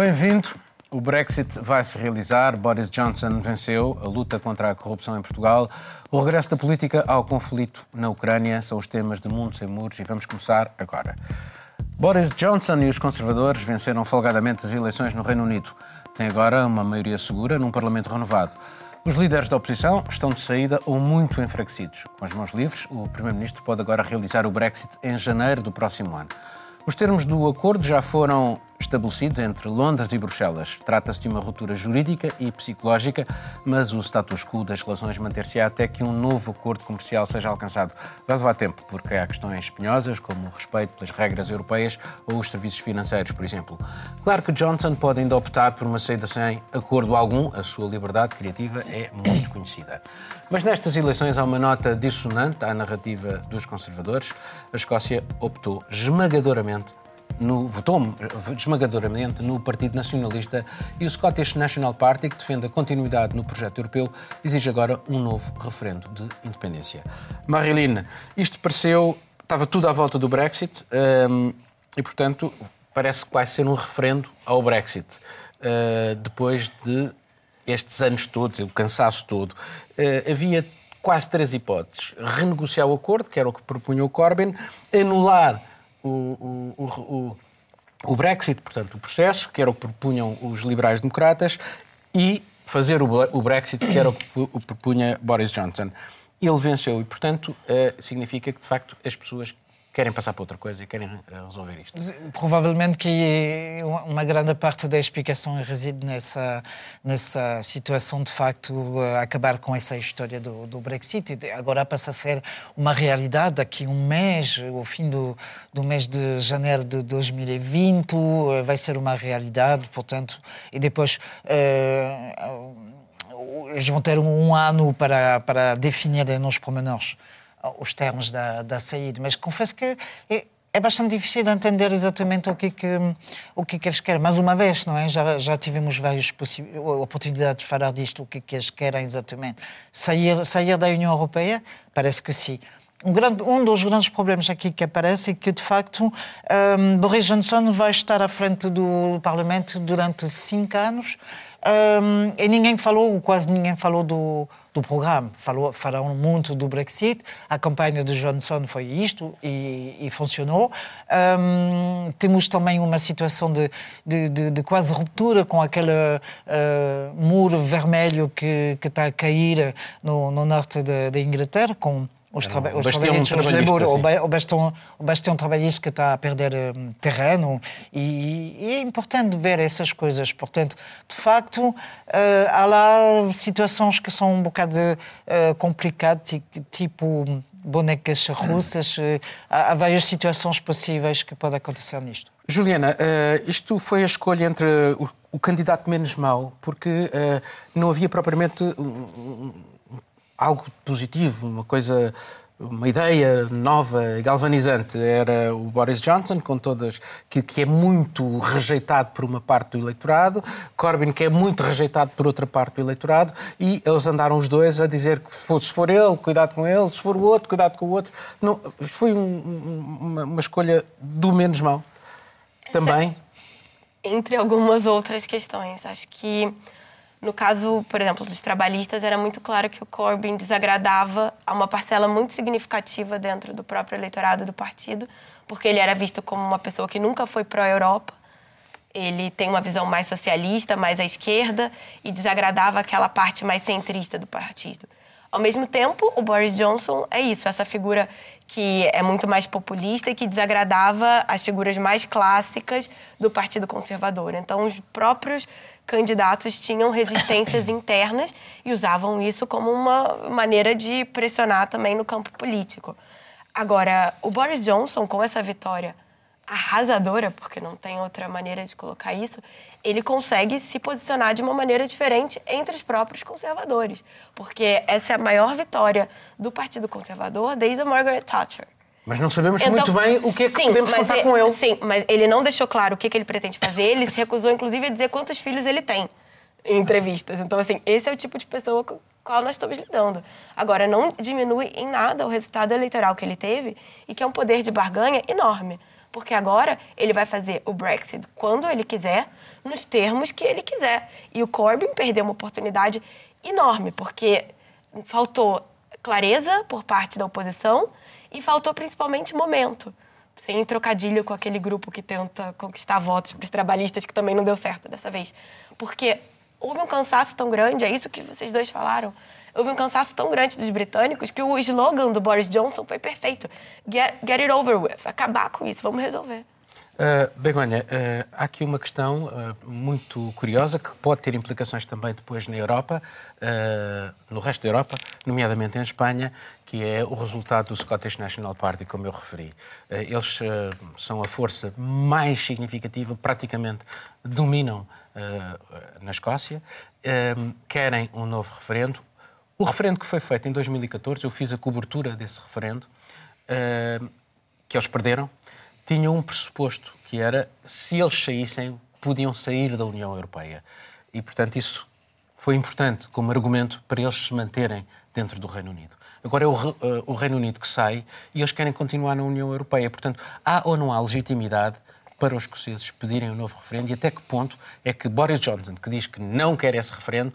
Bem-vindo. O Brexit vai se realizar. Boris Johnson venceu a luta contra a corrupção em Portugal. O regresso da política ao conflito na Ucrânia são os temas de Mundo Sem Muros e vamos começar agora. Boris Johnson e os conservadores venceram folgadamente as eleições no Reino Unido. Tem agora uma maioria segura num Parlamento renovado. Os líderes da oposição estão de saída ou muito enfraquecidos. Com as mãos livres, o Primeiro-Ministro pode agora realizar o Brexit em janeiro do próximo ano. Os termos do acordo já foram estabelecidos entre Londres e Bruxelas. Trata-se de uma ruptura jurídica e psicológica, mas o status quo das relações manter-se-á até que um novo acordo comercial seja alcançado. Vai levar tempo, porque há questões espinhosas, como o respeito pelas regras europeias ou os serviços financeiros, por exemplo. Claro que Johnson pode ainda optar por uma saída sem acordo algum, a sua liberdade criativa é muito conhecida. Mas nestas eleições há uma nota dissonante à narrativa dos conservadores. A Escócia optou esmagadoramente no, votou esmagadoramente no Partido Nacionalista e o Scottish National Party, que defende a continuidade no projeto europeu, exige agora um novo referendo de independência. Marilyn, isto pareceu. estava tudo à volta do Brexit um, e, portanto, parece que vai ser um referendo ao Brexit. Uh, depois de estes anos todos, o cansaço todo, uh, havia quase três hipóteses. Renegociar o acordo, que era o que propunha o Corbyn, anular o, o, o, o Brexit, portanto, o processo, que era o que propunham os liberais-democratas, e fazer o Brexit, que era o que propunha Boris Johnson. Ele venceu e, portanto, eh, significa que, de facto, as pessoas querem passar para outra coisa e querem eh, resolver isto. Provavelmente que uma grande parte da explicação reside nessa, nessa situação de facto eh, acabar com essa história do, do Brexit. Agora passa a ser uma realidade daqui a um mês, o fim do, do mês de janeiro de 2020 eh, vai ser uma realidade, portanto, e depois uh, eles vão ter um ano para, para definir nos pormenores os termos da, da saída, mas confesso que é, é bastante difícil de entender exatamente o que, é que, o que, é que eles querem. Mais uma vez, não é? Já, já tivemos várias oportunidades de falar disto, o que, é que eles querem exatamente. Sair, sair da União Europeia? Parece que sim. Um, grande, um dos grandes problemas aqui que aparece é que, de facto, um, Boris Johnson vai estar à frente do Parlamento durante cinco anos um, e ninguém falou, quase ninguém falou do, do programa. Falou, falaram muito do Brexit, a campanha de Johnson foi isto e, e funcionou. Um, temos também uma situação de, de, de, de quase ruptura com aquele uh, muro vermelho que, que está a cair no, no norte da Inglaterra, com os, traba os trabalhistas Labour, o, bastão, o bastão trabalhista que está a perder um, terreno e, e, é importante ver essas coisas. Portanto, de facto, uh, há lá situações que são um bocado uh, complicadas, tipo bonecas russas. Uh, há, há várias situações possíveis que podem acontecer nisto. Juliana, isto foi a escolha entre o, o candidato menos mau, porque não havia propriamente algo positivo, uma coisa uma ideia nova e galvanizante era o Boris Johnson, com todas que, que, é muito rejeitado por uma parte do eleitorado, Corbyn que é muito rejeitado por outra parte do eleitorado, e eles andaram os dois a dizer que se for ele, cuidado com ele, se for o outro, cuidado com o outro. Não, foi um, uma, uma, escolha do menos mal. Também. Entre algumas outras questões. Acho que no caso, por exemplo, dos trabalhistas, era muito claro que o Corbyn desagradava a uma parcela muito significativa dentro do próprio eleitorado do partido, porque ele era visto como uma pessoa que nunca foi pró-Europa. Ele tem uma visão mais socialista, mais à esquerda, e desagradava aquela parte mais centrista do partido. Ao mesmo tempo, o Boris Johnson é isso, essa figura que é muito mais populista e que desagradava as figuras mais clássicas do Partido Conservador. Então, os próprios candidatos tinham resistências internas e usavam isso como uma maneira de pressionar também no campo político. Agora, o Boris Johnson, com essa vitória arrasadora, porque não tem outra maneira de colocar isso, ele consegue se posicionar de uma maneira diferente entre os próprios conservadores, porque essa é a maior vitória do Partido Conservador desde a Margaret Thatcher. Mas não sabemos então, muito bem o que é que sim, podemos contar ele, com ele. Sim, mas ele não deixou claro o que, é que ele pretende fazer. Ele se recusou, inclusive, a dizer quantos filhos ele tem em entrevistas. Então, assim, esse é o tipo de pessoa com qual nós estamos lidando. Agora, não diminui em nada o resultado eleitoral que ele teve e que é um poder de barganha enorme. Porque agora ele vai fazer o Brexit quando ele quiser, nos termos que ele quiser. E o Corbyn perdeu uma oportunidade enorme, porque faltou clareza por parte da oposição e faltou principalmente momento. Sem trocadilho com aquele grupo que tenta conquistar votos para os trabalhistas, que também não deu certo dessa vez. Porque houve um cansaço tão grande, é isso que vocês dois falaram. Houve um cansaço tão grande dos britânicos que o slogan do Boris Johnson foi perfeito: Get, get it over with, acabar com isso, vamos resolver. Uh, Begonha, uh, há aqui uma questão uh, muito curiosa que pode ter implicações também depois na Europa, no resto da Europa, nomeadamente em Espanha, que é o resultado do Scottish National Party, como eu referi. eles são a força mais significativa, praticamente dominam na Escócia, querem um novo referendo. O referendo que foi feito em 2014, eu fiz a cobertura desse referendo, que eles perderam tinham um pressuposto, que era se eles saíssem, podiam sair da União Europeia. E, portanto, isso foi importante como argumento para eles se manterem dentro do Reino Unido. Agora é o, uh, o Reino Unido que sai e eles querem continuar na União Europeia. Portanto, há ou não há legitimidade para os escoceses pedirem um novo referendo e até que ponto é que Boris Johnson, que diz que não quer esse referendo,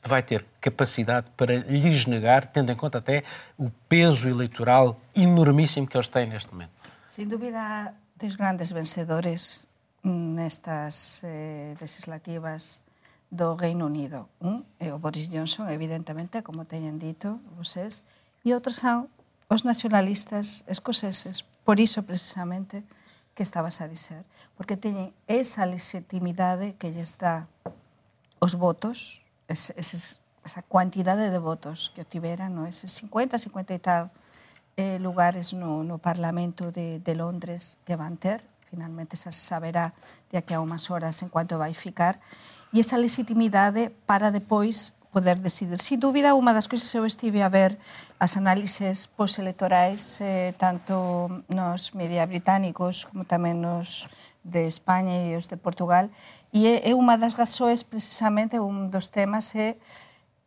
vai ter capacidade para lhes negar, tendo em conta até o peso eleitoral enormíssimo que eles têm neste momento. Sin dúbida, dos grandes vencedores mm, nestas eh, legislativas do Reino Unido. Un é o Boris Johnson, evidentemente, como teñen dito vocês, e outros son os nacionalistas escoceses, por iso precisamente que estabas a dizer, porque teñen esa legitimidade que lle está os votos, es, es, esa cuantidade de votos que obtiveran, no? ese 50, 50 e tal, eh, lugares no, no Parlamento de, de Londres que van ter, finalmente xa se saberá de aquí a unhas horas en cuanto vai ficar, e esa legitimidade para depois poder decidir. Sin dúbida, unha das cousas eu estive a ver as análises postelectorais eh, tanto nos media británicos como tamén nos de España e os de Portugal. E é unha das gasoes precisamente un dos temas é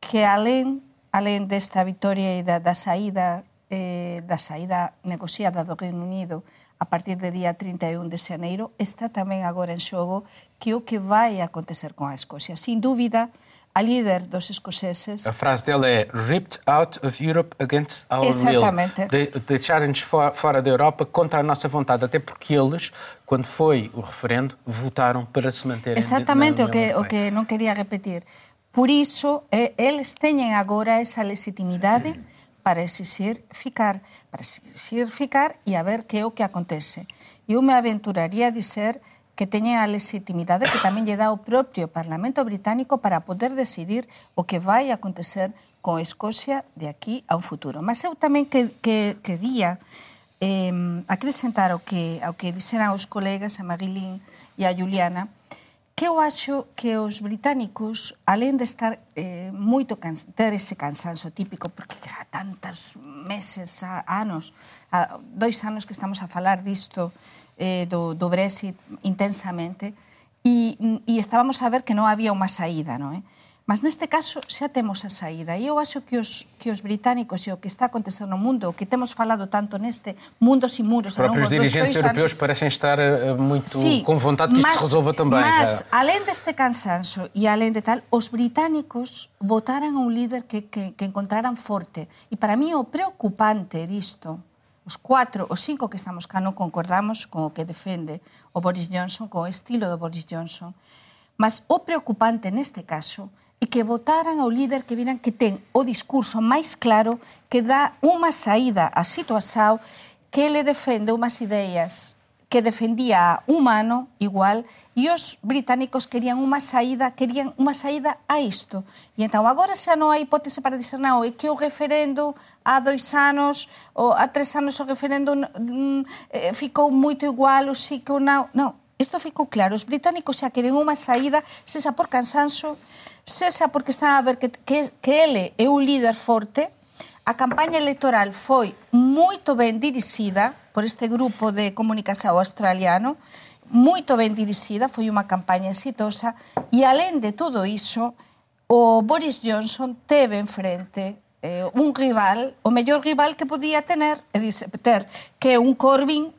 que alén alén desta vitória e da, da saída eh, da saída negociada do Reino Unido a partir de día 31 de xaneiro, está tamén agora en xogo que o que vai acontecer con a Escocia. Sin dúbida, a líder dos escoceses... A frase dela é ripped out of Europe against our Exatamente. will. De, deixarem-nos fora da Europa contra a nossa vontade, até porque eles, quando foi o referendo, votaram para se manterem Exatamente o que, o que non quería repetir. Por iso, eh, eles teñen agora esa legitimidade para exixir ficar, para exixir ficar e a ver que é o que acontece. Eu me aventuraría a dizer que teñen a legitimidade que tamén lle dá o propio Parlamento británico para poder decidir o que vai acontecer con Escocia de aquí a un futuro. Mas eu tamén que, que quería eh, acrescentar o que, ao que dixeran os colegas a Marilín e a Juliana, que eu acho que os británicos, alén de estar eh, moito can, ter ese cansanso típico, porque há tantos meses, a, anos, a, dois anos que estamos a falar disto, eh, do, do Brexit intensamente, e, e estábamos a ver que non había unha saída, non é? Eh? Mas neste caso xa temos a saída e eu acho que os, que os británicos e o que está acontecendo no mundo, o que temos falado tanto neste mundo sin muros... Os próprios dirigentes europeus anos, parecen estar uh, muito sí, con vontade que mas, isto se resolva tamén. Mas, claro. além deste cansanso e além de tal, os británicos votaran a un líder que, que, que encontraran forte. E para mí o preocupante disto, os cuatro, os cinco que estamos cá non concordamos con o que defende o Boris Johnson, con o estilo do Boris Johnson, mas o preocupante neste caso é e que votaran ao líder que viran que ten o discurso máis claro que dá unha saída á situación que ele defende unhas ideas que defendía humano igual e os británicos querían unha saída, querían unha saída a isto. E entón agora xa non hai hipótese para dizer non, é que o referendo há dois anos ou há tres anos o referendo mm, ficou moito igual, ou sí que ou non. Non, isto ficou claro. Os británicos xa queren unha saída, sexa por cansanso, Sexa porque está a ver que, que, que ele é un líder forte, a campaña electoral foi moito ben dirixida por este grupo de comunicación australiano, moito ben dirixida, foi unha campaña exitosa, e alén de todo iso, o Boris Johnson teve enfrente eh, un rival, o mellor rival que podía tener, e dice, ter, que é un Corbyn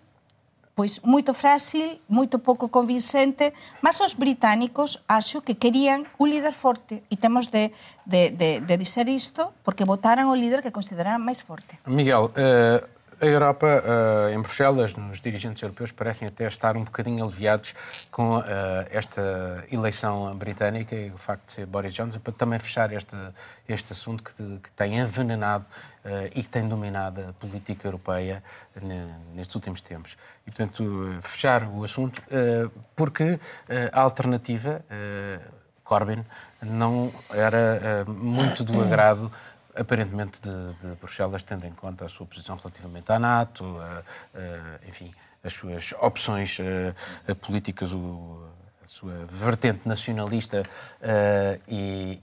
pois moito frágil, moito pouco convincente, mas os británicos acho que querían un líder forte e temos de, de, de, de dizer isto porque votaran o líder que consideraran máis forte. Miguel, uh, a Europa, uh, em Bruxelas, nos dirigentes europeus, parecem até estar um bocadinho aliviados com uh, esta eleição britânica e o facto de ser Boris Johnson, para também fechar este, este assunto que, que tem envenenado e que tem dominado a política europeia nestes últimos tempos. E, portanto, fechar o assunto, porque a alternativa, Corbyn, não era muito do agrado aparentemente de, de, Bruxelas, tendo em conta a sua posição relativamente à NATO, a, a, enfim, as suas opções a, políticas, o, sua vertente nacionalista uh, e,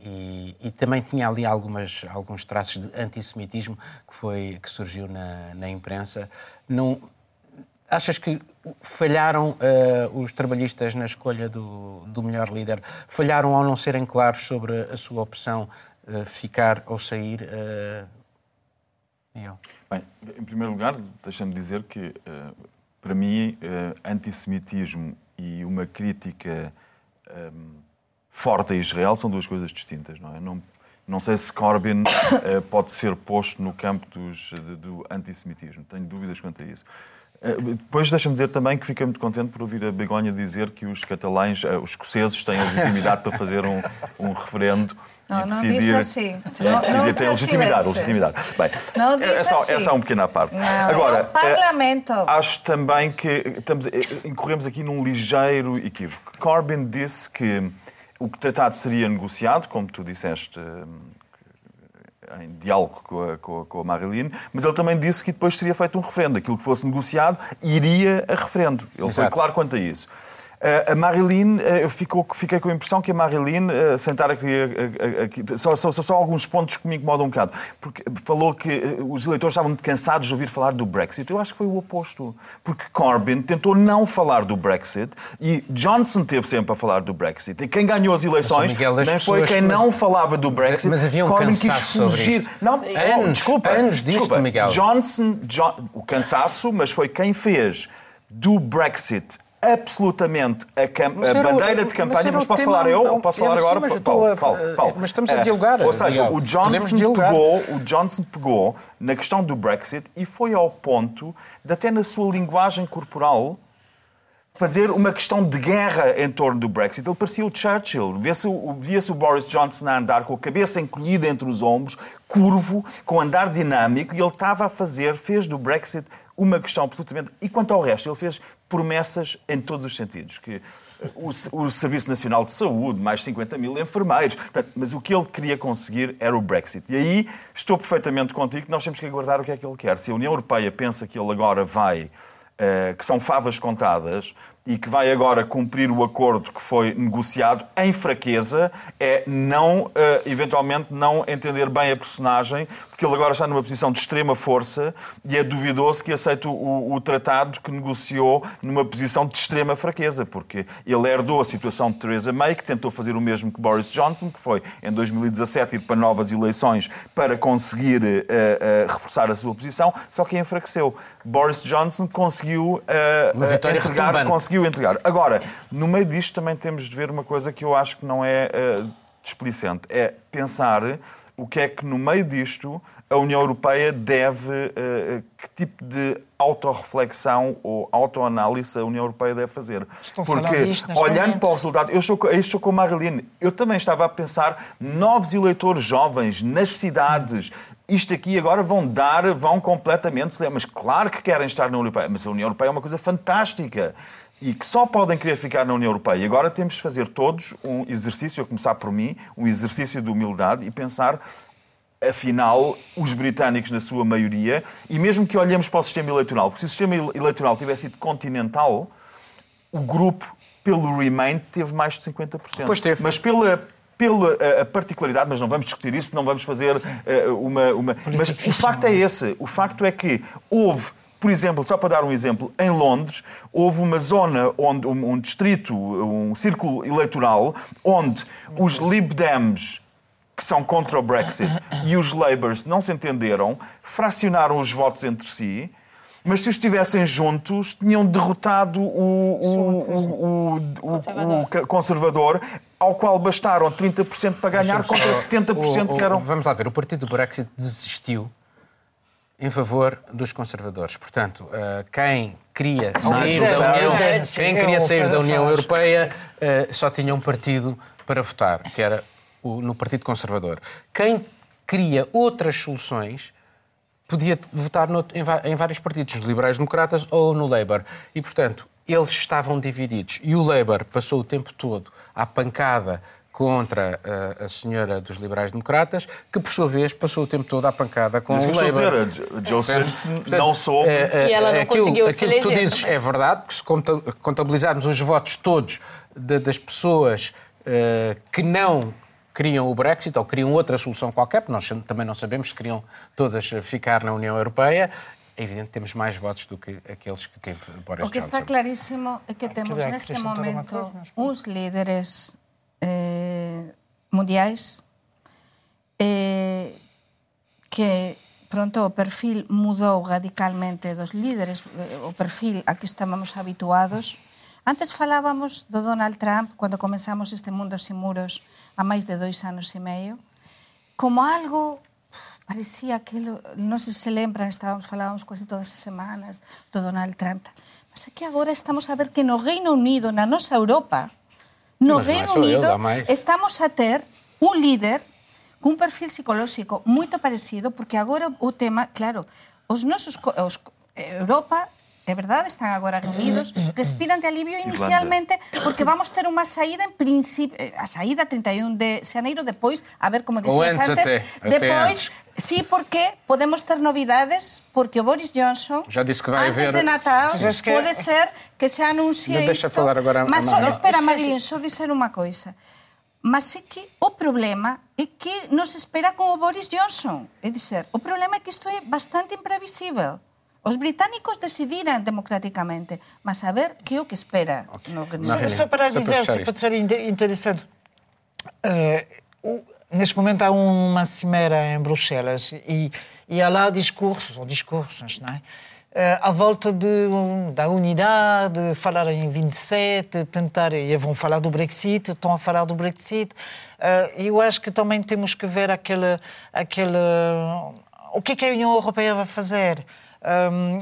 e, e, também tinha ali algumas, alguns traços de antissemitismo que, foi, que surgiu na, na imprensa. Não, achas que falharam uh, os trabalhistas na escolha do, do melhor líder? Falharam ao não serem claros sobre a sua opção uh, ficar ou sair? Uh... Bem, em primeiro lugar, deixa-me dizer que, para mim, antissemitismo e uma crítica um, forte a Israel são duas coisas distintas, não é? Não, não sei se Corbyn pode ser posto no campo dos, do antissemitismo. Tenho dúvidas quanto a isso. Depois deixa-me dizer também que fiquei muito contente por ouvir a Begonha dizer que os catalães, os escoceses, têm a legitimidade para fazer um, um referendo não, e decidir, não disse assim. Não, decidir não tem legitimidade, legitimidade. Bem, não é disse é, só, assim. é só uma pequena parte. Não, Agora, é um parlamento. É, acho também que estamos, incorremos aqui num ligeiro equívoco. Corbyn disse que o tratado seria negociado, como tu disseste, em diálogo com a, com, a, com a Marilyn, mas ele também disse que depois seria feito um referendo. Aquilo que fosse negociado iria a referendo. Ele Exato. foi claro quanto a isso. Uh, a Marilyn, uh, eu fico, fiquei com a impressão que a Marilyn, uh, sentar aqui, aqui só, só, só, alguns pontos que me incomodam um bocado, porque falou que os eleitores estavam muito cansados de ouvir falar do Brexit. Eu acho que foi o oposto, porque Corbyn tentou não falar do Brexit e Johnson teve sempre a falar do Brexit. E quem ganhou as eleições Miguel, nem foi quem mas... não falava do Brexit. Mas havia um Corbyn quis fugir. Não, anos, desculpa, anos disto, desculpa. Miguel. Johnson, John, o cansaço, mas foi quem fez do Brexit absolutamente a, a bandeira de campanha, mas, posso falar eu? Posso falar agora? Mas, Paulo, a... Paulo, Paulo. mas estamos a dialogar. Ou seja, o Johnson, pegou, o Johnson pegou na questão do Brexit e foi ao ponto de, até na sua linguagem corporal, fazer uma questão de guerra em torno do Brexit. Ele parecia o Churchill. Via-se o, via o Boris Johnson a andar com a cabeça encolhida entre os ombros, curvo, com andar dinâmico, e ele estava a fazer, fez do Brexit uma questão absolutamente. E quanto ao resto, ele fez promessas em todos os sentidos. Que o, o, Serviço Nacional de Saúde, mais 50 mil enfermeiros. Mas o que ele queria conseguir era o Brexit. E aí estou perfeitamente contigo que nós temos que aguardar o que é que ele quer. Se a União Europeia pensa que ele agora vai, uh, que são favas contadas, e que vai agora cumprir o acordo que foi negociado em fraqueza é não, uh, eventualmente, não entender bem a personagem, porque ele agora está numa posição de extrema força e é duvidoso que aceite o, o tratado que negociou numa posição de extrema fraqueza, porque ele herdou a situação de Theresa May, que tentou fazer o mesmo que Boris Johnson, que foi em 2017 ir para novas eleições para conseguir uh, uh, reforçar a sua posição, só que enfraqueceu. Boris Johnson conseguiu, entregar, conseguiu conseguiu entregar. Agora, no meio disto também temos de ver uma coisa que eu acho que não é uh. É pensar o que é que no meio disto a União Europeia deve, uh, que tipo de autorreflexão ou autoanálise a União Europeia deve fazer. Estou Porque, olhando para o resultado, eu estou, eu a Marilene, eu também estava a pensar novos eleitores jovens nas cidades. Isto aqui agora vão dar, vão completamente, mas claro que querem estar na União Europeia, mas a União Europeia é uma coisa fantástica e que só podem querer ficar na União Europeia. E agora temos de fazer todos um exercício, a começar por mim, um exercício de humildade e pensar, afinal, os britânicos na sua maioria, e mesmo que olhemos para o sistema eleitoral, porque se o sistema eleitoral tivesse sido continental, o grupo, pelo Remain, teve mais de 50%. Pois teve. Mas pela, pela a particularidade, mas não vamos discutir isso, não vamos fazer uh, uma, uma... Mas o facto é esse. O facto é que houve por exemplo, só para dar um exemplo, em Londres houve uma zona, onde um, um distrito, um círculo eleitoral, onde os Lib Dems que são contra o Brexit e os Labours não se entenderam, fracionaram os votos entre si Mas se estivessem juntos, tinham derrotado o, o, o, o, conservador, ao qual bastaram 30% para ganhar contra 70% que eram. Vamos lá ver, o partido do Brexit desistiu em favor dos conservadores. Portanto, eh, quem queria sair da União, quem queria sair da União Europeia eh, só tinha um partido para votar, que era no Partido Conservador. Quem queria outras soluções podia votar no, em, em, vários partidos, nos liberais-democratas ou no Labour. E, portanto, eles estavam divididos. E o Labour passou o tempo todo à pancada contra a, a senhora dos liberais-democratas, que, por sua vez, passou o tempo todo à pancada com Mas o Labour. Dizer, a Joe Svensson não soube... É, e ela não aquilo, conseguiu aquilo que tu dizes também. é verdade, porque se contabilizarmos os votos todos de, das pessoas uh, que não queriam o Brexit ou queriam outra solução qualquer, porque nós também não sabemos se queriam todas ficar na União Europeia. É evidente que temos mais votos do que aqueles que teve Boris Johnson. O que está claríssimo é que temos neste momento uns líderes eh, mundiais eh, que pronto o perfil mudou radicalmente dos líderes, eh, o perfil a que estábamos habituados. Antes falábamos do Donald Trump cando comenzamos este mundo sin muros a máis de dois anos e meio, como algo parecía que lo, non se se lembran, estábamos falábamos quase todas as semanas do Donald Trump. Mas é que agora estamos a ver que no Reino Unido, na nosa Europa, No Mas Reino Unido estamos a ter un líder cun perfil psicolóxico moito parecido, porque agora o tema, claro, os nosos, os, eh, Europa é verdade, están agora reunidos, respiran de alivio inicialmente porque vamos ter unha saída en principio, eh, a saída 31 de xaneiro depois, a ver como dixes antes, depois Sí, porque podemos ter novidades, porque o Boris Johnson, Já disse que vai antes haver... de Natal, que... pode ser que se anuncie não isto. falar agora mas, só, espera, Marilyn, só dizer unha coisa. Mas é que o problema é que nos espera con o Boris Johnson. É dizer, o problema é que isto é bastante imprevisível. Os británicos decidiram democraticamente, mas a ver que é o que espera. Okay. No... Só, só para dizer, só pode ser interessante. Uh, neste momento há uma cimeira em Bruxelas e, e há lá discursos, ou discursos, não é? Uh, à volta de, da unidade, falar em 27, tentar, e vão falar do Brexit, estão a falar do Brexit. Uh, eu acho que também temos que ver aquele, aquele, o que, é que a União Europeia vai fazer.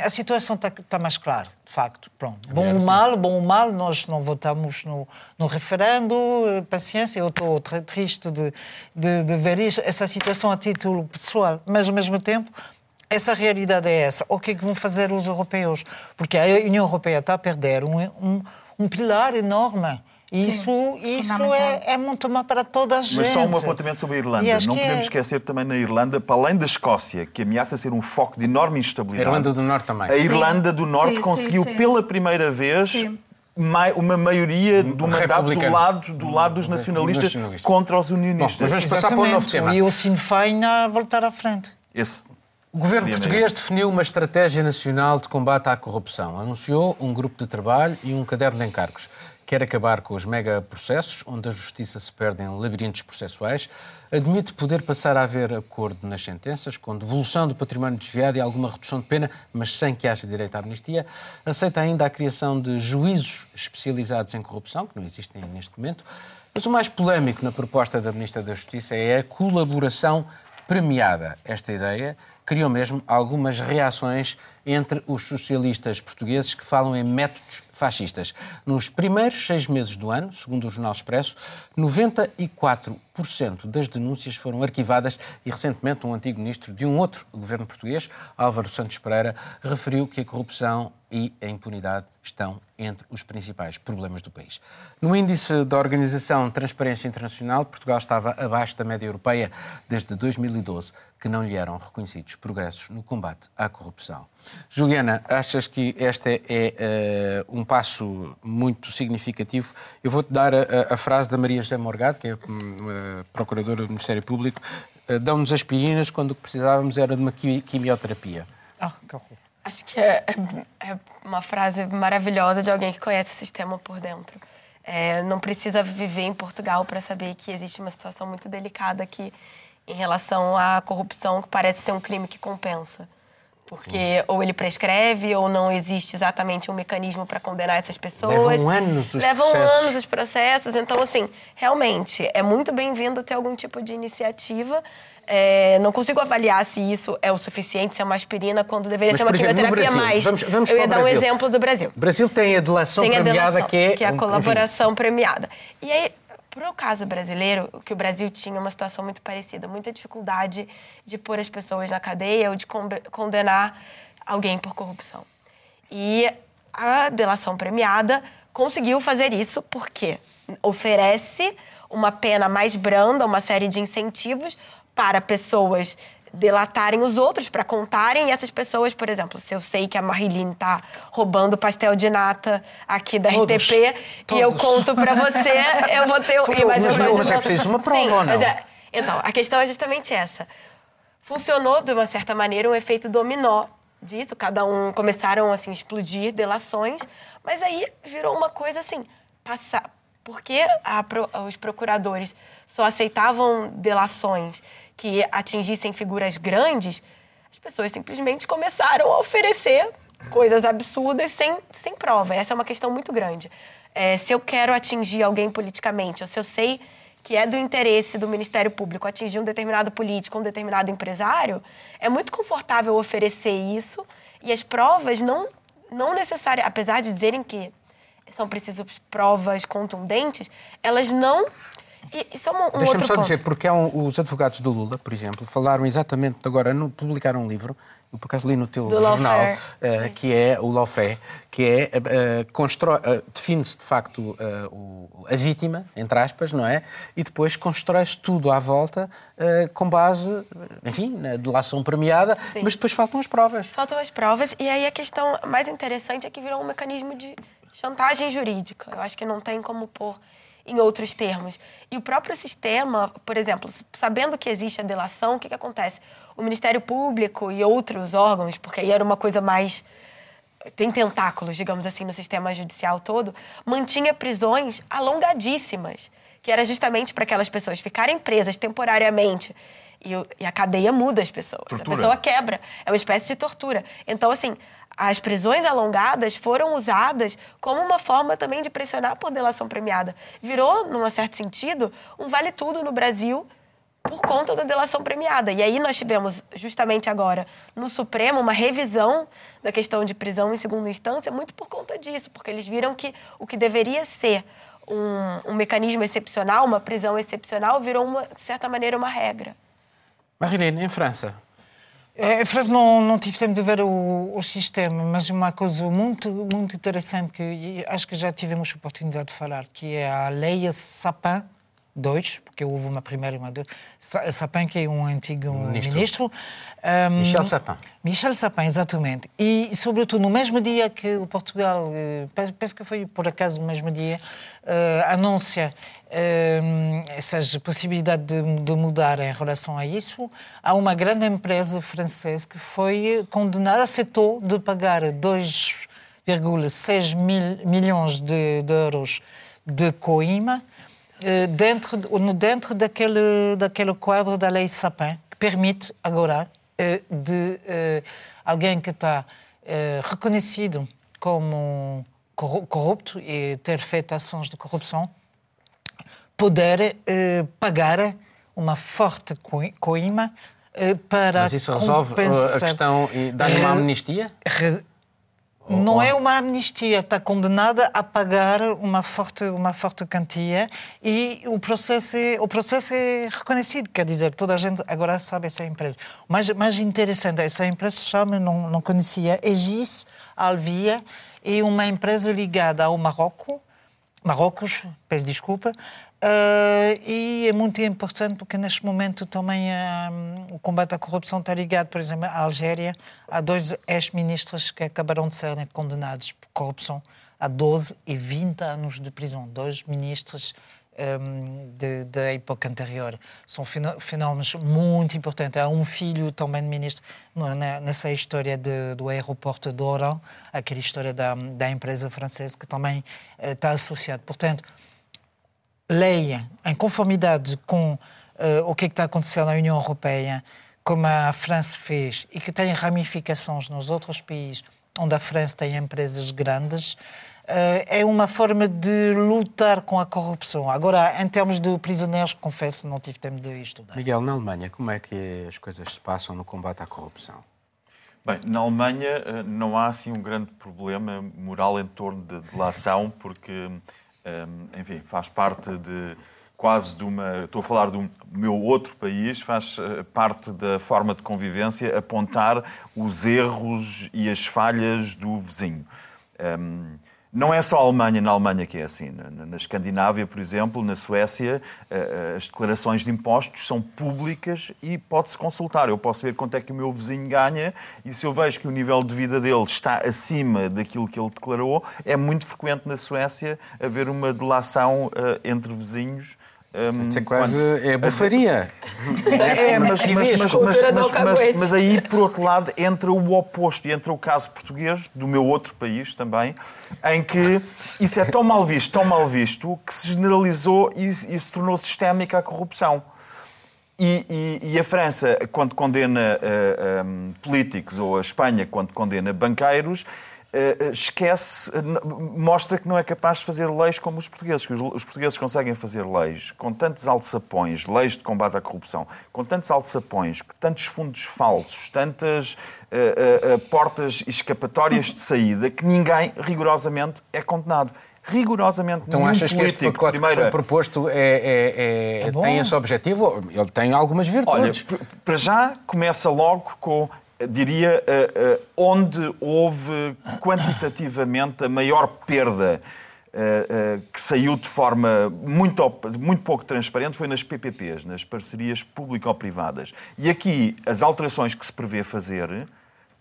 A situação está tá mais clara, de facto. Pronto. Bom ou mal, bom ou mal, nós não votamos no, no referendo, eh, paciência, eu estou triste de, de, de ver isso, essa situação a título pessoal, mas ao mesmo tempo essa realidade é essa. O que é que vão fazer os europeus? Porque a União Europeia está a perder um, um, um pilar enorme isso, isso é, é muito mal para toda a gente. Mas só um apontamento sobre a Irlanda. Não podemos é... esquecer também na Irlanda, para além da Escócia, que ameaça ser um foco de enorme instabilidade. A Irlanda do Norte também. A Irlanda do Norte sim, conseguiu sim, pela primeira vez uma maioria do mandato do lado, do lado dos nacionalistas, contra os unionistas. Bom, mas vamos passar para um novo tema. E o Sinn Féin a voltar à frente. Esse. O governo português definiu uma estratégia nacional de combate à corrupção. Anunciou um grupo de trabalho e um caderno de encargos quer acabar com os megaprocessos, onde a justiça se perde em labirintos processuais, admite poder passar a haver acordo nas sentenças, com devolução do património desviado e alguma redução de pena, mas sem que haja direito à amnistia, aceita ainda a criação de juízos especializados em corrupção, que não existem neste momento, mas o mais polémico na proposta da Ministra da Justiça é a colaboração premiada. Esta ideia criou mesmo algumas reações entre os socialistas portugueses que falam em métodos fascistas. Nos primeiros seis meses do ano, segundo o Jornal Expresso, 94% das denúncias foram arquivadas e recentemente um antigo ministro de um outro governo português, Álvaro Santos Pereira, referiu que a corrupção e a impunidade estão entre os principais problemas do país. No índice da Organização Transparência Internacional, Portugal estava abaixo da média europeia desde 2012, que não lhe eram reconhecidos progressos no combate à corrupção. Juliana, achas que este é, uh, um passo muito significativo? Eu vou-te dar a, a, frase da Maria José Morgado, que é uma procuradora do Ministério Público. Uh, Dão-nos aspirinas quando o que precisávamos era de uma quimioterapia. Ah, que horror. Acho que é, é, é, uma frase maravilhosa de alguém que conhece o sistema por dentro. É, não precisa viver em Portugal para saber que existe uma situação muito delicada aqui em relação à corrupção, que parece ser um crime que compensa. Porque Sim. ou ele prescreve ou não existe exatamente um mecanismo para condenar essas pessoas. Levam anos os Levam processos. anos os processos. Então, assim, realmente é muito bem-vindo ter algum tipo de iniciativa. É, não consigo avaliar se isso é o suficiente, se é uma aspirina, quando deveria Mas, ser uma exemplo, quimioterapia mais. Vamos, vamos Eu ia dar um Brasil. exemplo do Brasil. O Brasil tem a delação Tem a premiada, delação, que é... que é a um- colaboração enfim, premiada. E aí, para o caso brasileiro, que o Brasil tinha uma situação muito parecida, muita dificuldade de pôr as pessoas na cadeia ou de con- condenar alguém por corrupção. E a delação premiada conseguiu fazer isso porque oferece uma pena mais branda, uma série de incentivos para pessoas delatarem os outros, para contarem. E essas pessoas, por exemplo, se eu sei que a Marilyn está roubando pastel de nata aqui da Todos. RTP e eu Todos. conto para você, eu vou ter... Sim, e mais mas eu mas é preciso uma prova, Sim, não? mas é- então, a questão é justamente essa. Funcionou, de uma certa maneira, um efeito dominó disso. Cada um começaram assim, a explodir delações, mas aí virou uma coisa assim, passar. Porque a pro- os procuradores só aceitavam delações que atingissem figuras grandes, as pessoas simplesmente começaram a oferecer coisas absurdas sem, sem prova. Essa é uma questão muito grande. É, se eu quero atingir alguém politicamente, ou se eu sei que é do interesse do Ministério Público atingir um determinado político, um determinado empresário, é muito confortável oferecer isso e as provas não, não necessariamente, apesar de dizerem que são precisas provas contundentes, elas não. Isso é um, um Deixa-me só ponto. dizer, porque um- os advogados do Lula, por exemplo, falaram exatamente agora, no, publicaram um livro, eu por acaso li no teu Do jornal, eh, que é o Lawfare, que é, eh, constrói- eh, define-se de facto o- a vítima, entre aspas, não é? E depois constrói-se tudo à volta com base, enfim, na delação premiada, Sim. mas depois faltam as provas. Faltam as provas, e aí a questão mais interessante é que virou um mecanismo de chantagem jurídica. Eu acho que não tem como pôr em outros termos. E o próprio sistema, por exemplo, sabendo que existe a delação, o que, que acontece? O Ministério Público e outros órgãos, porque aí era uma coisa mais tem tentáculos, digamos assim, no sistema judicial todo, mantinha prisões alongadíssimas, que era justamente para aquelas pessoas ficarem presas temporariamente e, e a cadeia muda as pessoas. Tortura. A pessoa quebra. É uma espécie de tortura. Então, assim, as prisões alongadas foram usadas como uma forma também de pressionar por delação premiada. Virou, num certo sentido, um vale-tudo no Brasil por conta da delação premiada. E aí nós tivemos, justamente agora, no Supremo, uma revisão da questão de prisão em segunda instância, muito por conta disso, porque eles viram que o que deveria ser um, um mecanismo excepcional, uma prisão excepcional, virou, uma, de certa maneira, uma regra. Marilene, em França, É, França não, não tive tempo de ver o, o sistema, mas uma coisa muito, muito interessante que acho que já tivemos a oportunidade de falar, que é a Lei Sapin 2, porque houve uma primeira e uma dois. Sa- Sapin, que é um antigo Ministro. ministro. Ahm, Michel Sapin. Michel Sapin, exatamente. E, sobretudo, no mesmo dia que o Portugal, eh, pe- penso que foi por acaso no mesmo dia, eh, anuncia essas possibilidades de, de mudar em relação a isso, há uma grande empresa francesa que foi condenada, aceitou de pagar 2,6 mil, milhões de, de euros de coima eh, dentro, dentro daquele, daquele quadro da lei Sapin, que permite agora eh, de eh, alguém que está reconhecido como corru- corrupto e ter feito ações de corrupção, poder eh, pagar uma forte coi- coima eh, para mas isso resolve a compensar- questão e dá-lhe uma Eh, amnistia? Re- Não é uma amnistia, está condenada a pagar uma forte, uma forte quantia e o processo, é, o processo é reconhecido, quer dizer, toda a gente agora sabe essa empresa. O mais, interessante, essa empresa chama, não, não conhecia, Egis Alvia, é uma empresa ligada ao Marrocos, Marrocos, peço desculpa, eh, e é muito importante porque neste momento também eh, o combate à corrupção está ligado, por exemplo, à Algéria. Há dois ex-ministros que acabaram de ser condenados por corrupção a 12 e 20 anos de prisão. Dois ministros ehm, de- da época anterior. São fenó- fenómenos muito importantes. Há um filho também de ministro nessa história de- do aeroporto de Oran, aquela história da, da empresa francesa que também eh, está associado. Portanto, lei em conformidade com eh, o que, é que está acontecendo na União Europeia, como a França fez e que tem ramificações nos outros países onde a França tem empresas grandes, eh, é uma forma de lutar com a corrupção. Agora, em termos de prisioneiros, confesso, não tive tempo de estudar. Miguel, na Alemanha, como é que as coisas se passam no combate à corrupção? Bem, na Alemanha eh, não há assim um grande problema moral em torno de delação, porque, eh, enfim, faz parte de quase de uma. Estou a falar do meu outro país, faz parte da forma de convivência apontar os erros e as falhas do vizinho. Não é só a Alemanha, na Alemanha que é assim. Na, Escandinávia, por exemplo, na Suécia, eh, eh, as declarações de impostos são públicas e pode-se consultar. Eu posso ver quanto é que o meu vizinho ganha e se eu vejo que o nível de vida dele está acima daquilo que ele declarou, é muito frequente na Suécia haver uma delação eh, entre vizinhos um, Isso é quase quando... é bufaria. É, mas, mas, mas, mas, aí, por outro lado, entra o oposto, e entra o caso português, do meu outro país também, em que isso é tão mal visto, tão mal visto, que se generalizou e, e se tornou sistémica a corrupção. E, e, e, a França, quando condena uh, eh, um, políticos, ou a Espanha, quando condena banqueiros, eh, eh, esquece, eh, mostra que não é capaz de fazer leis como os portugueses. Que os portugueses conseguem fazer leis com tantos alçapões, leis de combate à corrupção, com tantos alçapões, tantos fundos falsos, tantas uh, uh, portas escapatórias de saída, que ninguém rigorosamente é condenado rigorosamente então achas político. que este pacote Primeiro, que foi proposto é, é, é, é tem esse objetivo? Ele tem algumas virtudes. Olha, para já começa logo com diria, eh, eh, onde houve quantitativamente a maior perda eh, que saiu de forma muito, muito pouco transparente foi nas PPPs, nas parcerias público-privadas. E aqui as alterações que se prevê fazer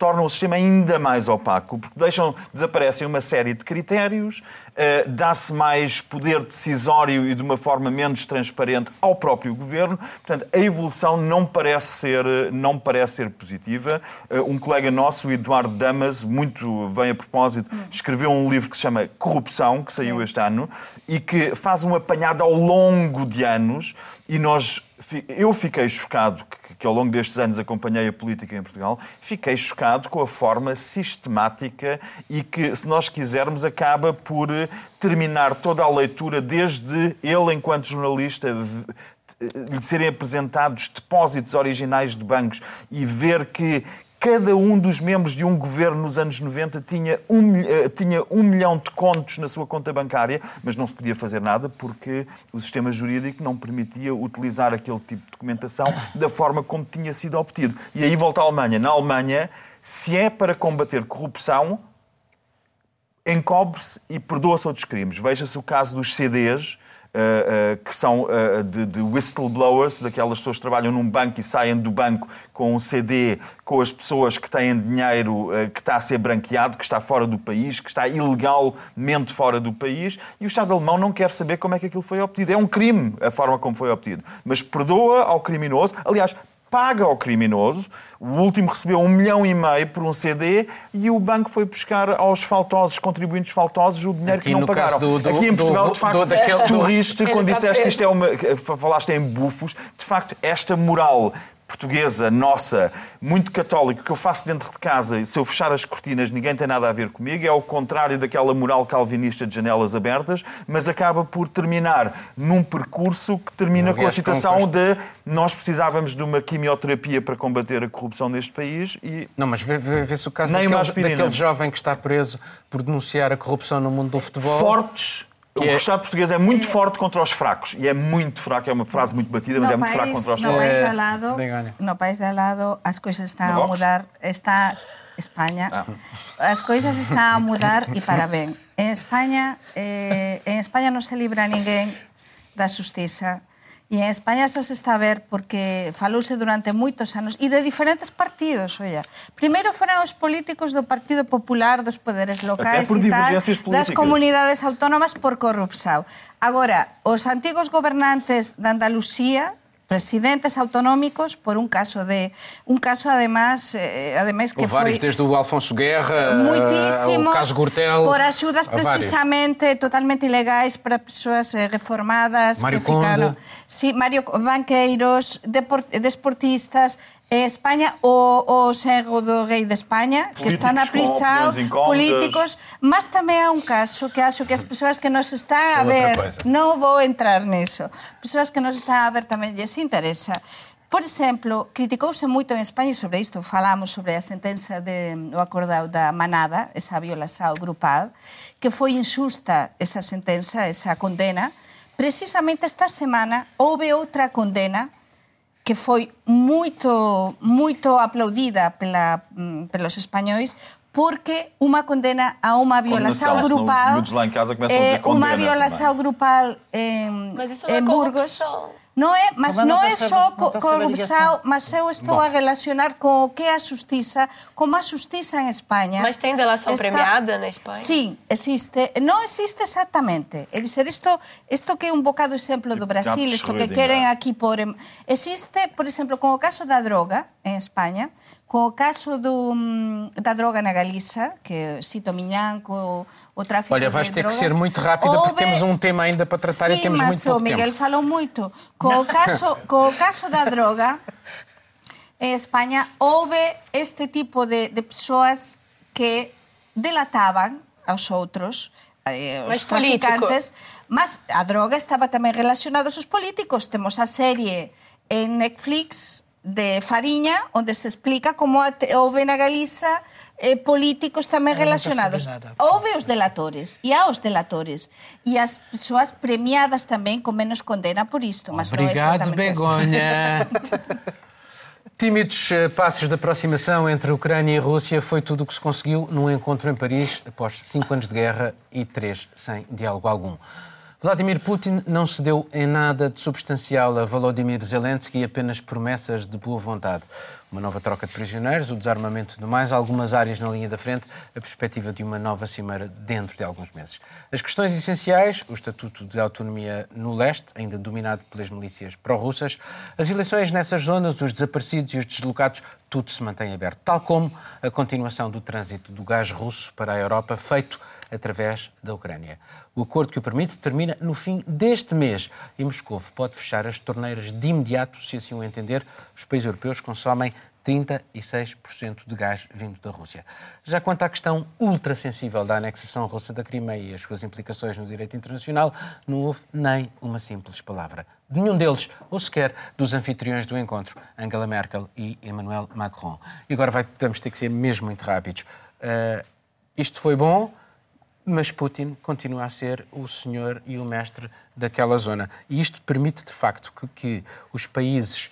tornam o sistema ainda mais opaco, porque deixam, desaparecem uma série de critérios, uh, dá-se mais poder decisório e de uma forma menos transparente ao próprio governo. Portanto, a evolução não parece ser, não parece ser positiva. Uh, um colega nosso, o Eduardo Damas, muito bem a propósito, escreveu um livro que se chama Corrupção, que saiu Sim. este ano, e que faz um apanhado ao longo de anos, e nós eu fiquei chocado que ao longo destes anos acompanhei a política em Portugal, fiquei chocado com a forma sistemática e que, se nós quisermos, acaba por terminar toda a leitura, desde ele, enquanto jornalista, lhe serem apresentados depósitos originais de bancos e ver que cada um dos membros de um governo nos anos 90 tinha um, eh, tinha um milhão de contos na sua conta bancária, mas não se podia fazer nada porque o sistema jurídico não permitia utilizar aquele tipo de documentação da forma como tinha sido obtido. E aí volta à Alemanha. Na Alemanha, se é para combater corrupção, encobre-se e perdoa-se outros crimes. Veja-se o caso dos CDs que são uh, de, de, whistleblowers, daquelas pessoas que trabalham num banco e saem do banco com um CD com as pessoas que têm dinheiro que está a ser branqueado, que está fora do país, que está ilegalmente fora do país, e o Estado alemão não quer saber como é que aquilo foi obtido. É um crime a forma como foi obtido. Mas perdoa ao criminoso. Aliás, paga ao criminoso. O último recebeu um milhão e meio por um CD e o banco foi buscar aos faltosos, contribuintes faltosos, o dinheiro Aqui, que não pagaram. Do, do, Aqui em Portugal, do, de facto, daquele, tu riste quando disseste que isto é uma. falaste em bufos. De facto, esta moral portuguesa, nossa, muito católica, que eu faço dentro de casa e se eu fechar as cortinas ninguém tem nada a ver comigo, é o contrário daquela moral calvinista de janelas abertas, mas acaba por terminar num percurso que termina com a situação de nós precisávamos de uma quimioterapia para combater a corrupção neste país e... Não, mas vê-se o caso daquele, daquele jovem que está preso por denunciar a corrupção no mundo do futebol. Fortes o é... Estado português é muito forte contra os fracos. E é muito fraco, é uma frase muito batida, mas no é muito país, fraco contra os no fracos. País de lado, no país de lado as coisas estão a mudar. Está Espanha. Ah. As coisas estão a mudar e para bem. Em Espanha, eh, en España non se libra ninguén da justiça E en España xa se está a ver porque falouse durante moitos anos e de diferentes partidos, olla. Primeiro foran os políticos do Partido Popular, dos poderes locais e tal, das comunidades autónomas por corrupção. Agora, os antigos gobernantes de Andalucía presidentes autonómicos por un caso de un caso además eh, además que foi desde o Alfonso Guerra muitísimo o caso Gurtel por axudas precisamente totalmente ilegais para persoas eh, reformadas Mario que ficaron sí, Mario banqueiros deport, deportistas eh, España o, o xergo do rei de España, que están aprisados políticos, mas tamén há un caso que acho que as persoas que nos está a ver, non vou entrar neso. persoas que nos está a ver tamén lles interesa, Por exemplo, criticouse moito en España sobre isto, falamos sobre a sentenza de, o acordado da manada, esa violação grupal, que foi injusta esa sentenza, esa condena. Precisamente esta semana houve outra condena que foi moito, moito aplaudida pela, mm, pelos espanhóis porque uma condena a uma violação grupal, é, uma violação grupal em, Mas isso não é em Burgos. corrupção. Não é, mas não não é só co- corrupção, mas eu estou a relacionar com o que é a justiça, como a justiça em Espanha. Mas tem delação está- premiada na Espanha? Sim, existe. Não existe exatamente. É dizer, isto, isto que é um bocado exemplo do Brasil, isto que querem aqui pôr... Existe, por exemplo, com o caso da droga em Espanha, com o caso do, hum, da droga na Galiza, que cito Miñán, com o, o tráfico Olha, de vais ter que drogas, ser muito rápida porque houve- temos um tema ainda para tratar e Sim, temos mas muito o pouco Miguel tempo. falou muito. Com o caso, com o caso da droga, em Espanha houve este tipo de, de pessoas que delataban aos outros, eh, Mas os traficantes, político. mas a droga estaba tamén relacionada aos políticos. Temos a serie en Netflix de Fariña, onde se explica como houve na Galiza eh, políticos tamén relacionados. Houve os delatores, e há os delatores. E as persoas premiadas tamén con menos condena por isto, mas é Obrigado, assim. Begonha. Tímidos eh, passos de aproximação entre Ucrânia e Rússia foi tudo o que se conseguiu num encontro em Paris após cinco anos de guerra e três sem diálogo algum. Vladimir Putin não cedeu em nada de substancial a Volodymyr Zelensky e apenas promessas de boa vontade. Uma nova troca de prisioneiros, o desarmamento de mais algumas áreas na linha da frente, a perspectiva de uma nova cimeira dentro de alguns meses. As questões essenciais, o Estatuto de Autonomia no leste, ainda dominado pelas milícias pró-russas, as eleições nessas zonas, os desaparecidos e os deslocados, tudo se mantém aberto, tal como a continuação do trânsito do gás russo para a Europa, feito através da Ucrânia. O acordo que o permite termina no fim deste mês e Moscou pode fechar as torneiras de imediato, se assim o entender. Os países europeus consomem 36% de gás vindo da Rússia. Já quanto à questão ultrassensível da anexação russa da Crimeia e as suas implicações no direito internacional, não houve nem uma simples palavra. De nenhum deles, ou sequer dos anfitriões do encontro, Angela Merkel e Emmanuel Macron. E agora vai, vamos ter que ser mesmo muito rápidos. Uh, isto foi bom, mas Putin continua a ser o senhor e o mestre daquela zona. E isto permite, de facto, que, que, os países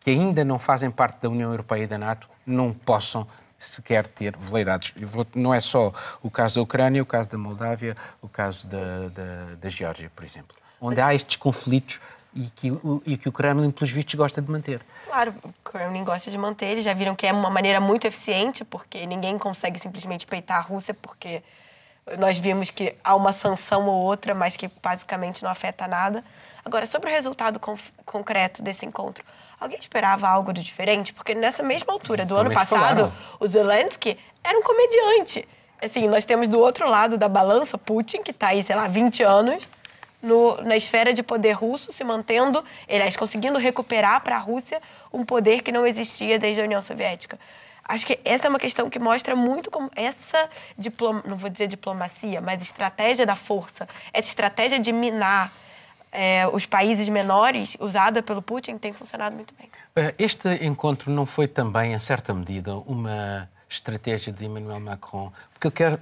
que ainda não fazem parte da União Europeia e da NATO não possam sequer ter veleidades. Não é só o caso da Ucrânia, o caso da Moldávia, o caso da, da, da Geórgia, por exemplo, onde há estes conflitos e que, e que o Kremlin, pelos vistos, gosta de manter. Claro, o Kremlin gosta de manter. Eles já viram que é uma maneira muito eficiente, porque ninguém consegue simplesmente peitar a Rússia, porque nós vimos que há uma sanção ou outra, mas que basicamente não afeta nada. Agora, sobre o resultado concreto desse encontro, alguém esperava algo de diferente? Porque nessa mesma altura do ano passado, falaram. o Zelensky era um comediante. Assim, nós temos do outro lado da balança Putin, que está aí, sei lá, 20 anos, no, na esfera de poder russo, se mantendo, aliás, conseguindo recuperar para a Rússia um poder que não existia desde a União Soviética. Acho que essa é uma questão que mostra muito como essa, diplom, não vou dizer diplomacia, mas estratégia da força, essa estratégia de minar é, os países menores, usada pelo Putin, tem funcionado muito bem. Este encontro não foi também, em certa medida, uma estratégia de Emmanuel Macron, porque ele quer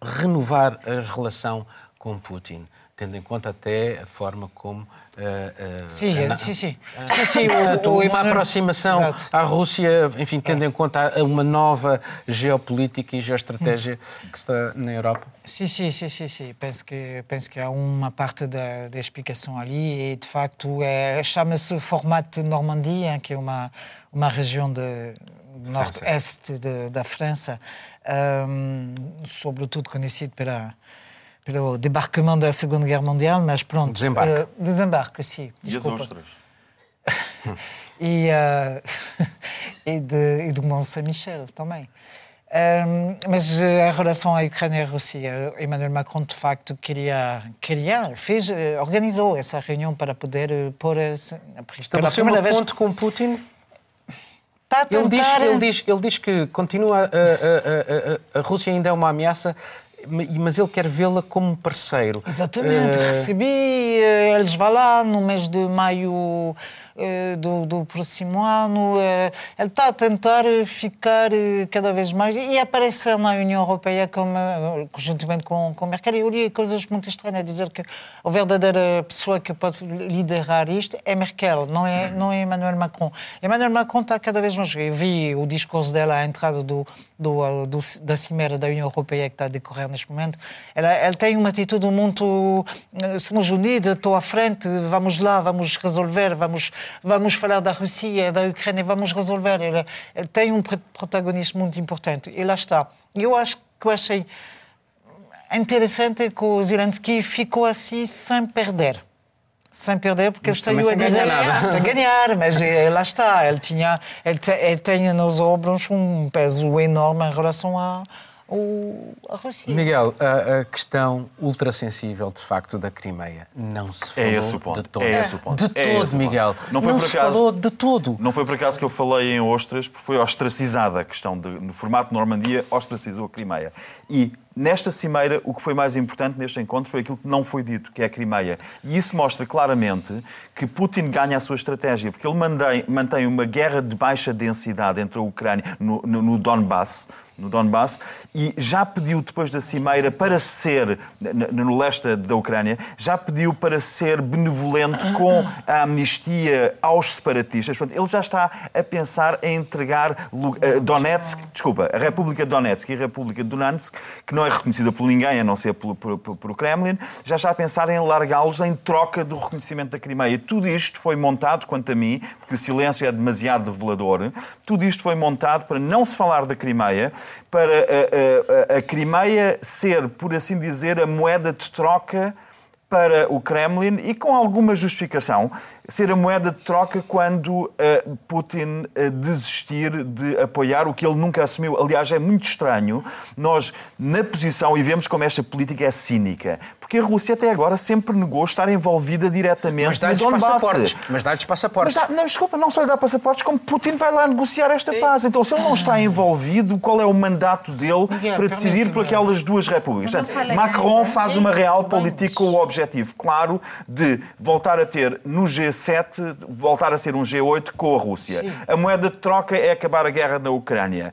renovar a relação com Putin, tendo em conta até a forma como Uh, uh, sim, na, sim, sim. Uh, sim, sim portanto, o, o uma aproximação Exato. à Rússia, enfim, tendo em conta uma nova geopolítica e geoestratégia que está na Europa? Sim, sim, sim, sim, sim. Penso que penso que há uma parte da, da explicação ali e de facto é chama-se formato Normandia, que é uma uma região de norte-este da França, um, sobretudo conhecido pela pelo debarquement da Segunda Guerra Mundial, mas pronto. Desembarque. Uh, desembarque, sim. E as ostras? e, uh, e, de, e do Mont Saint-Michel também. Um, mas em relação à Ucrânia e à Rússia, Emmanuel Macron de facto queria, queria fez, organizou essa reunião para poder pôr Estabeleceu uma vez... ponte com Putin? Está a tentar... ele, diz, ele, diz, ele diz que continua a, a, a, a Rússia ainda é uma ameaça mas ele quer vê-la como parceiro. Exatamente. Uh... Recebi, eh, eles vão lá no mês de maio do, do próximo ano. Eh, ele está a tentar ficar eh, cada vez mais e aparecer na União Europeia como, conjuntamente com, com Merkel. Eu li coisas muito estranhas, dizer que a verdadeira pessoa que pode liderar isto é Merkel, não é, não é Emmanuel Macron. Emmanuel Macron está cada vez mais... Eu vi o discurso dela à entrada do, do, do, da Cimeira da União Europeia que está a decorrer neste momento. Ela, ela tem uma atitude muito... Somos unidos, estou à frente, vamos lá, vamos resolver, vamos vamos falar da Rússia, da Ucrânia, vamos resolver. Ele, ele tem um protagonismo muito importante. E lá está. Eu acho que achei interessante que o Zelensky ficou assim sem perder sem perder, porque ele saiu a dizer nada. sem ganhar, mas eh, lá está, ele, tinha, ele, te, ele tem nos ombros um peso enorme em relação a, o, a Rússia. Miguel, a, a questão ultrassensível, de facto, da Crimeia não se falou é esse o ponto. de todo. É esse o ponto. De é todo, Miguel. Não, foi não por se acaso, falou de todo. Não foi por acaso que eu falei em ostras, porque foi ostracizada a questão, de, no formato de Normandia, ostracizou a Crimeia. E Nesta cimeira, o que foi mais importante neste encontro foi aquilo que não foi dito, que é a Crimeia. E isso mostra claramente que Putin ganha a sua estratégia, porque ele mantém, mantém uma guerra de baixa densidade entre a Ucrânia no, no, no Donbass, no Donbass, e já pediu depois da cimeira para ser, no leste da Ucrânia, já pediu para ser benevolente com a amnistia aos separatistas. Portanto, ele já está a pensar em entregar eh, Donetsk, desculpa, a República de Donetsk e a República de Donetsk, que não é reconhecida por ninguém, a não ser por, por, por, o Kremlin, já está a pensar em largá-los em troca do reconhecimento da Crimeia. Tudo isto foi montado, quanto a mim, porque o silêncio é demasiado revelador, tudo isto foi montado para não se falar da Crimeia, para a, a, a Crimeia ser, por assim dizer, a moeda de troca para o Kremlin e com alguma justificação ser a moeda de troca quando uh, Putin uh, desistir de apoiar o que ele nunca assumiu. Aliás, é muito estranho nós, na posição, e vemos como esta política é cínica, porque a Rússia até agora sempre negou estar envolvida diretamente mas no Donbass. Mas dá-lhes passaportes. Mas dá, não, desculpa, não só lhe dá passaportes, como Putin vai lá negociar esta Sim. paz. Então, se ele não está envolvido, qual é o mandato dele Miguel, para decidir por aquelas duas repúblicas? Portanto, Macron faz uma real política com o objetivo claro de voltar a ter no G7 G7 voltar a ser um G8 com a Rússia. Sim. A moeda de troca é acabar a guerra na Ucrânia.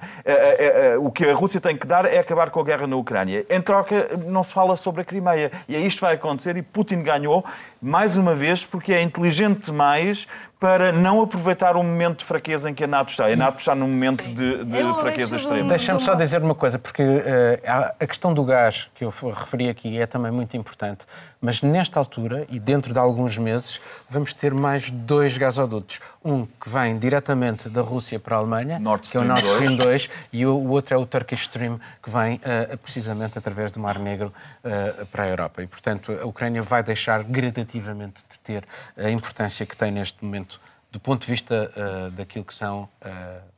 O que a Rússia tem que dar é acabar com a guerra na Ucrânia. Em troca, não se fala sobre a Crimeia. E é isto vai acontecer e Putin ganhou mais uma vez porque é inteligente demais para não aproveitar o momento de fraqueza em que a NATO está. A NATO está num momento de, de fraqueza extrema. Deixa-me só dizer uma coisa, porque uh, a questão do gás que eu referi aqui é também muito importante, mas nesta altura e dentro de alguns meses vamos ter mais dois gasodutos. Um que vem diretamente da Rússia para a Alemanha, Nord que é o Nord Stream 2, e o, outro é o Turkish Stream, que vem uh, precisamente através do Mar Negro uh, para a Europa. E, portanto, a Ucrânia vai deixar gradativamente de ter a importância que tem neste momento do ponto de vista uh, daquilo que são uh,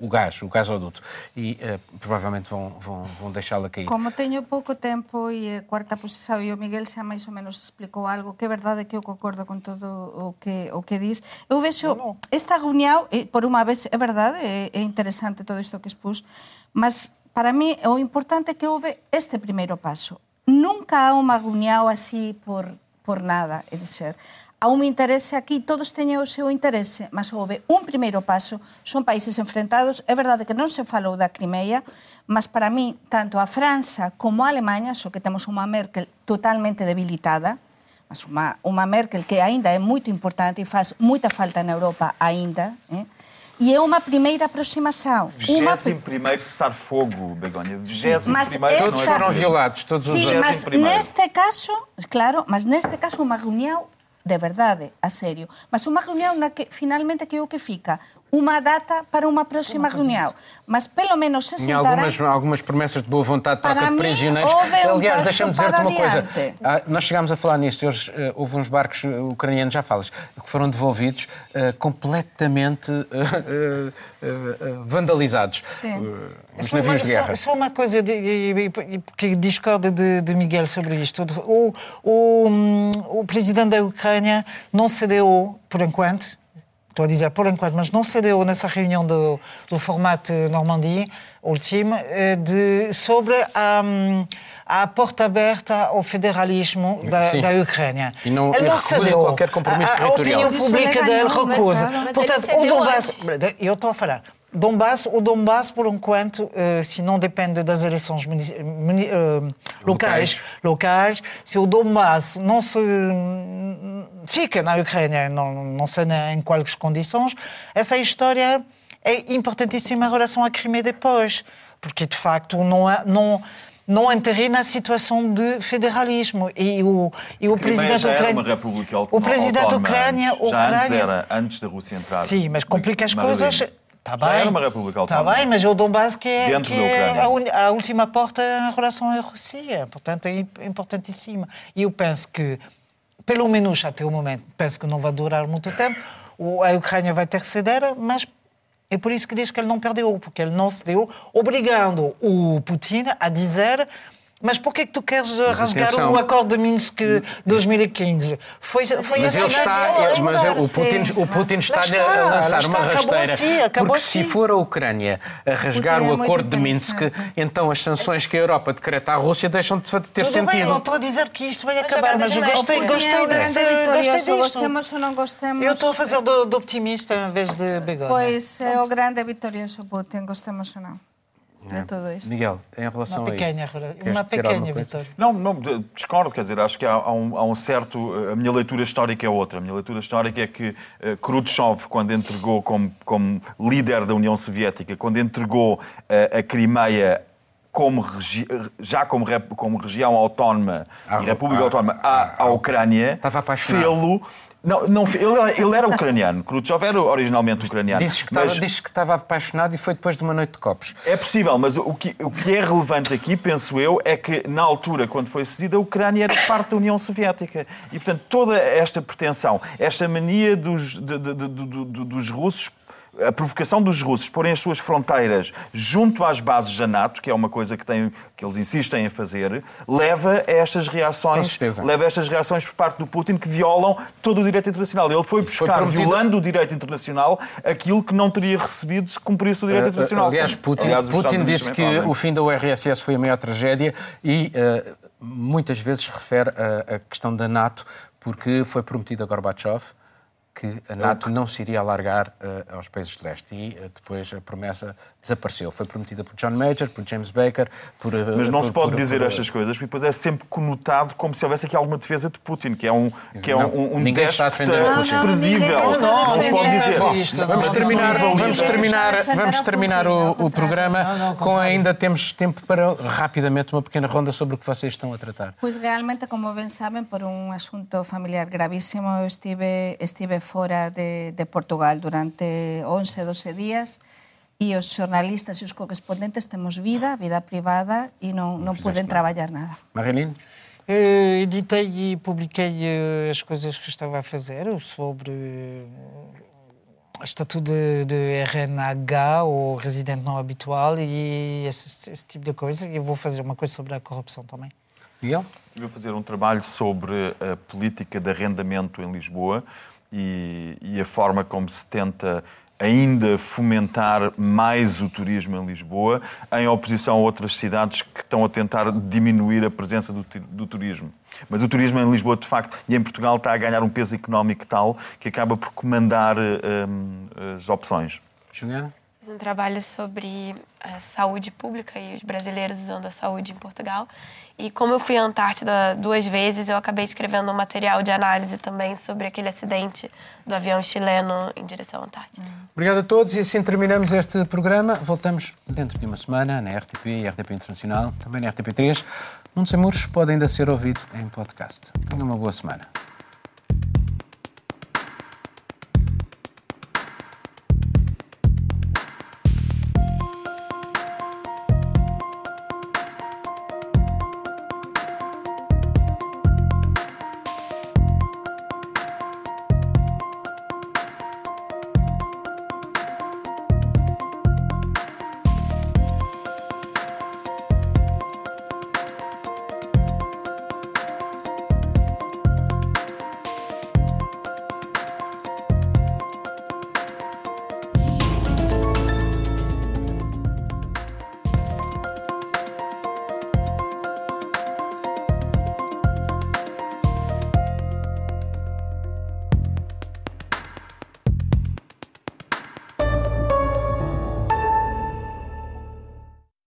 o gás, o gasoduto, e uh, provavelmente vão, vão, vão deixá-la cair. Como tenho pouco tempo e a quarta posição e o Miguel xa máis ou menos explicou algo, que é verdade que eu concordo con todo o que, o que dis. Eu vexo no, no. esta reunión, por unha vez, é verdade, é, é interesante todo isto que expus, mas para mí o importante é que houve este primeiro paso. Nunca há unha reunión así por, por nada, é dizer, a un interese aquí, todos teñen o seu interese, mas houve un primeiro paso, son países enfrentados, é verdade que non se falou da Crimea, mas para mí, tanto a França como a Alemanha, só que temos unha Merkel totalmente debilitada, mas unha, unha Merkel que aínda é moito importante e faz moita falta na Europa aínda, eh? E é uma primeira aproximação. 21 uma... primeiro cessar-fogo, Begonia. 21 mas primeiro esta... todos foram violados, todos Sim, os mas neste caso, claro, mas neste caso uma reunião de verdade, a serio. Mas unha reunión na que finalmente que o que fica unha data para unha próxima reunión. Mas pelo menos se sentará... algumas, algumas promessas de boa vontade troca de prisioneiros. Um Aliás, deixa-me dizer-te uma coisa. Ah, nós chegámos a falar nisso. Hoje, uh, houve uns barcos uh, ucranianos, já falas, que foram devolvidos uh, completamente vandalizados. Sim. Os navios de guerra. Só, só uma coisa de, que discorda de, de, Miguel sobre isto. O, o, o presidente da Ucrânia não cedeu, por enquanto, estou a dizer por enquanto, mas não cedeu nessa reunião do, do formato Normandie último, eh, de, sobre a, a porta aberta ao federalismo da, da Ucrânia. E não, Ele não cedeu. qualquer compromisso a, territorial. A opinião pública dele recusa. Portanto, o Donbass... Eu estou a falar. Donbass, o Donbass, por enquanto, uh, se não depende das eleições uh, locais, locais, se o Donbass não se fica na Ucrânia, não, não sei em quais condições, essa história é importantíssima em relação à Crimea depois, porque de facto não, não não enterrei na situação de federalismo. E o, e o presidente república o presidente Ucrânia. Já Ucrânia, antes era, antes da Rússia entrar. Sim, mas complica as coisas. Está bem. Já era uma república autónoma. Está bem, mas o Donbass que é, que é a, a, última porta em relação à Rússia. Portanto, é importantíssima. E eu penso que, pelo menos até o momento, penso que não vai durar muito tempo. A Ucrânia vai ter que ceder, mas é por isso que diz que ele não perdeu, porque ele não cedeu, obrigando o Putin a dizer mas por que é que tu queres mas rasgar atenção. o acordo de Minsk 2015? Foi, foi mas ele está, ele, mas o Putin, o Putin está-lhe a lançar está, uma rasteira. Assim, porque assim. se for a Ucrânia a rasgar o, o é acordo de Minsk, então as sanções que a Europa decreta à Rússia deixam de ter Tudo sentido. Bem, não estou a dizer que isto vai acabar, mas eu gostei, gostei, desse, gostei Gostemos ou não gostemos. Eu estou a fazer de optimista em vez de bigode. Pois é o grande vitorioso Putin, gostemos ou não de tudo isto. Miguel, em relação uma pequena, a isto, uma pequena vitória. Não, não, discordo, quer dizer, acho que há, há, um, há, um, certo... A minha leitura histórica é outra. A minha leitura histórica é que uh, Khrushchev, quando entregou como, como líder da União Soviética, quando entregou uh, a Crimeia como regi... já como, rep... como região autónoma ah, e República ah, Autónoma à, à Ucrânia, fê-lo não, não ele, ele era ucraniano. Khrushchev era originalmente ucraniano. Disse que, mas... estava, que estava apaixonado e foi depois de uma noite de copos. É possível, mas o que, o que é relevante aqui, penso eu, é que na altura, quando foi cedida, a Ucrânia era parte da União Soviética. E, portanto, toda esta pretensão, esta mania dos, de, de, de, dos russos a provocação dos russos porem as suas fronteiras junto às bases da NATO, que é uma coisa que, tem, que eles insistem em fazer, leva a estas reações, leva a estas reações por parte do Putin que violam todo o direito internacional. Ele foi buscar, foi violando o direito internacional, aquilo que não teria recebido se cumprisse o direito uh, internacional. Aliás, Putin, Aliás, Putin disse que o fim da URSS foi a maior tragédia e uh, muitas vezes refere a, a questão da NATO porque foi prometido a Gorbachev que a NATO não se iria alargar uh, aos países de leste. E uh, depois a promessa desapareceu. Foi prometida por John Major, por James Baker, por... Uh, Mas não por, se pode por, dizer por, estas coisas, porque depois é sempre conotado como se houvesse aqui alguma defesa de Putin, que é um, que é um, um, um déspota desprezível. Não, não, não, se pode dizer. Bom, vamos terminar, vamos terminar, vamos terminar o, o programa com ainda temos tempo para rapidamente uma pequena ronda sobre o que vocês estão a tratar. Pois realmente, como bem sabem, por um assunto familiar gravíssimo, eu estive, estive fora de, de Portugal durante 11, 12 días e os xornalistas e os correspondentes temos vida, vida privada e não, não, não podem trabalhar nada. Marilene? Uh, editei e publiquei uh, as coisas que estava a fazer sobre uh, estatuto de, de RNH ou residente não habitual e esse, esse tipo de coisa. E vou fazer uma coisa sobre a corrupção também. Miguel? Vou fazer um trabalho sobre a política de arrendamento em Lisboa e, e a forma como se tenta ainda fomentar mais o turismo em Lisboa, em oposição a outras cidades que estão a tentar diminuir a presença do, do, turismo. Mas o turismo em Lisboa, de facto, e em Portugal, está a ganhar um peso económico tal que acaba por comandar um, as opções. Juliana? Fiz um trabalho sobre a saúde pública e os brasileiros usando a saúde em Portugal. E como eu fui à Antártida duas vezes, eu acabei escrevendo um material de análise também sobre aquele acidente do avião chileno em direção à Antártida. Obrigado a todos e assim terminamos este programa. Voltamos dentro de uma semana na RTP e RTP Internacional, também na RTP3. Mundo Sem Muros pode ainda ser ouvido em podcast. Tenha uma boa semana.